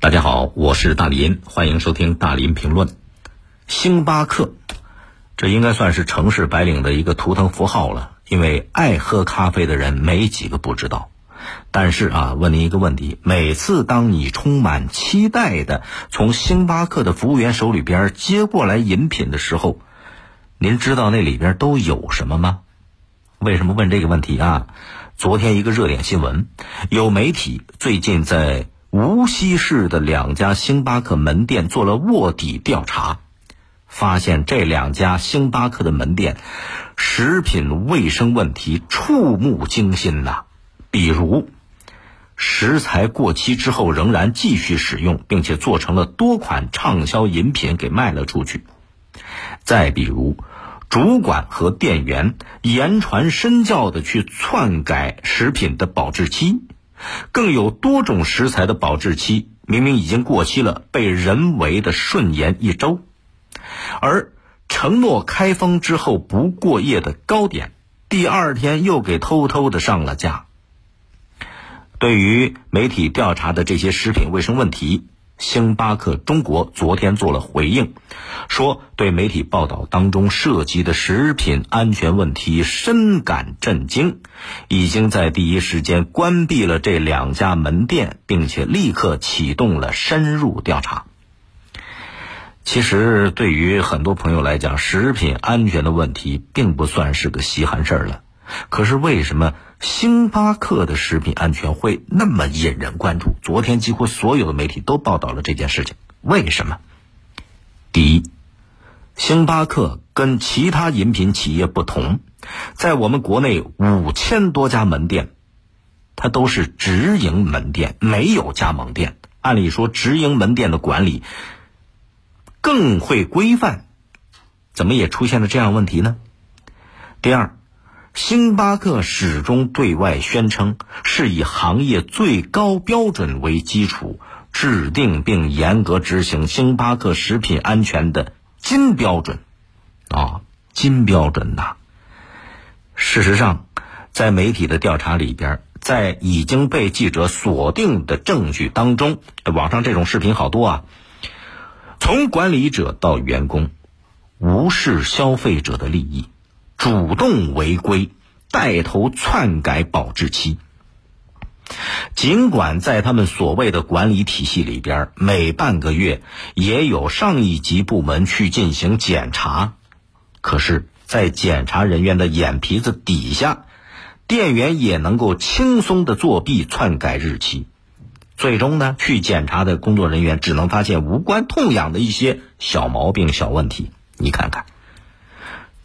大家好，我是大林，欢迎收听大林评论。星巴克，这应该算是城市白领的一个图腾符号了，因为爱喝咖啡的人没几个不知道。但是啊，问您一个问题：每次当你充满期待的从星巴克的服务员手里边接过来饮品的时候，您知道那里边都有什么吗？为什么问这个问题啊？昨天一个热点新闻，有媒体最近在。无锡市的两家星巴克门店做了卧底调查，发现这两家星巴克的门店食品卫生问题触目惊心呐。比如，食材过期之后仍然继续使用，并且做成了多款畅销饮品给卖了出去；再比如，主管和店员言传身教的去篡改食品的保质期。更有多种食材的保质期明明已经过期了，被人为的顺延一周，而承诺开封之后不过夜的糕点，第二天又给偷偷的上了架。对于媒体调查的这些食品卫生问题。星巴克中国昨天做了回应，说对媒体报道当中涉及的食品安全问题深感震惊，已经在第一时间关闭了这两家门店，并且立刻启动了深入调查。其实，对于很多朋友来讲，食品安全的问题并不算是个稀罕事儿了。可是为什么星巴克的食品安全会那么引人关注？昨天几乎所有的媒体都报道了这件事情。为什么？第一，星巴克跟其他饮品企业不同，在我们国内五千多家门店，它都是直营门店，没有加盟店。按理说，直营门店的管理更会规范，怎么也出现了这样问题呢？第二。星巴克始终对外宣称是以行业最高标准为基础制定并严格执行星巴克食品安全的金标准，啊，金标准呐。事实上，在媒体的调查里边，在已经被记者锁定的证据当中，网上这种视频好多啊。从管理者到员工，无视消费者的利益。主动违规，带头篡改保质期。尽管在他们所谓的管理体系里边，每半个月也有上一级部门去进行检查，可是，在检查人员的眼皮子底下，店员也能够轻松的作弊篡改日期。最终呢，去检查的工作人员只能发现无关痛痒的一些小毛病、小问题。你看看。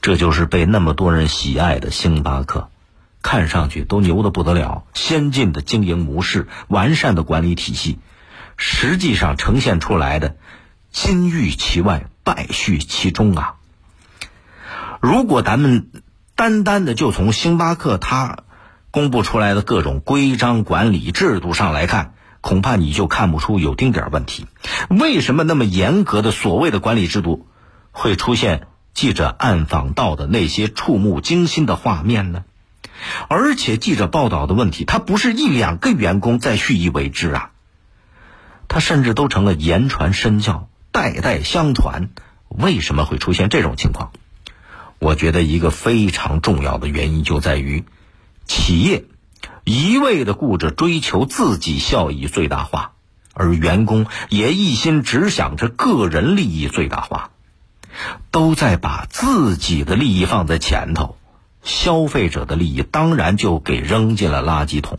这就是被那么多人喜爱的星巴克，看上去都牛的不得了，先进的经营模式，完善的管理体系，实际上呈现出来的金玉其外，败絮其中啊！如果咱们单单的就从星巴克它公布出来的各种规章管理制度上来看，恐怕你就看不出有丁点问题。为什么那么严格的所谓的管理制度会出现？记者暗访到的那些触目惊心的画面呢？而且记者报道的问题，他不是一两个员工在蓄意为之啊，他甚至都成了言传身教、代代相传。为什么会出现这种情况？我觉得一个非常重要的原因就在于，企业一味的顾着追求自己效益最大化，而员工也一心只想着个人利益最大化。都在把自己的利益放在前头，消费者的利益当然就给扔进了垃圾桶。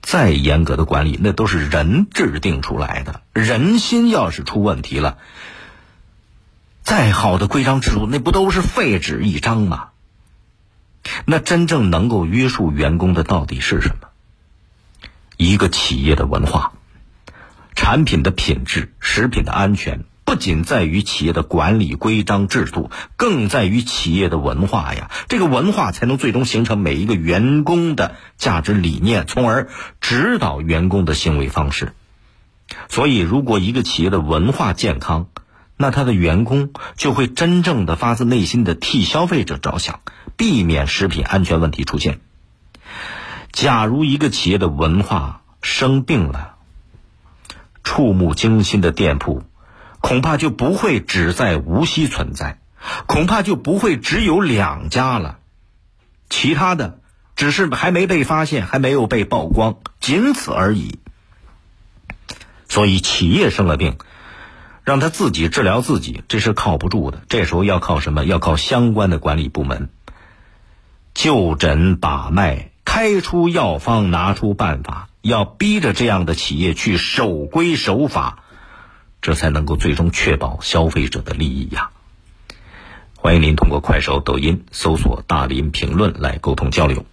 再严格的管理，那都是人制定出来的，人心要是出问题了，再好的规章制度，那不都是废纸一张吗？那真正能够约束员工的到底是什么？一个企业的文化，产品的品质，食品的安全。不仅在于企业的管理规章制度，更在于企业的文化呀。这个文化才能最终形成每一个员工的价值理念，从而指导员工的行为方式。所以，如果一个企业的文化健康，那他的员工就会真正的发自内心的替消费者着想，避免食品安全问题出现。假如一个企业的文化生病了，触目惊心的店铺，恐怕就不会只在无锡存在，恐怕就不会只有两家了。其他的只是还没被发现，还没有被曝光，仅此而已。所以，企业生了病，让他自己治疗自己，这是靠不住的。这时候要靠什么？要靠相关的管理部门就诊把脉。开出药方，拿出办法，要逼着这样的企业去守规守法，这才能够最终确保消费者的利益呀。欢迎您通过快手、抖音搜索“大林评论”来沟通交流。